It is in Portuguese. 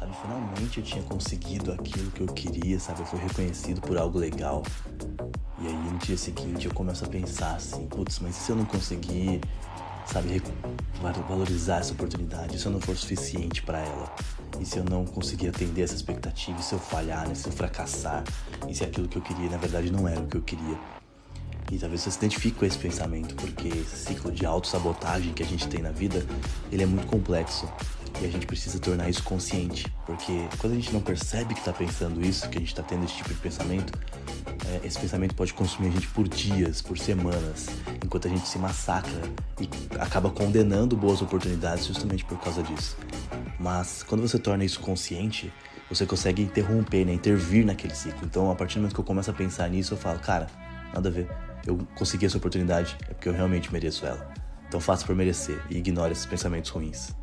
sabe? Finalmente eu tinha conseguido aquilo que eu queria, sabe? Eu fui reconhecido por algo legal. E aí no dia seguinte eu começo a pensar assim, putz, mas se eu não conseguir, sabe, valorizar essa oportunidade, se eu não for suficiente para ela? E se eu não conseguir atender essa expectativa, e se eu falhar, né? se eu fracassar, e se aquilo que eu queria na verdade não era o que eu queria? E talvez você se identifique com esse pensamento, porque esse ciclo de autossabotagem que a gente tem na vida, ele é muito complexo. E a gente precisa tornar isso consciente, porque quando a gente não percebe que está pensando isso, que a gente está tendo esse tipo de pensamento, é, esse pensamento pode consumir a gente por dias, por semanas, enquanto a gente se massacra e acaba condenando boas oportunidades justamente por causa disso. Mas quando você torna isso consciente, você consegue interromper, né, intervir naquele ciclo. Então, a partir do momento que eu começo a pensar nisso, eu falo, cara, nada a ver. Eu consegui essa oportunidade, é porque eu realmente mereço ela. Então faça por merecer e ignore esses pensamentos ruins.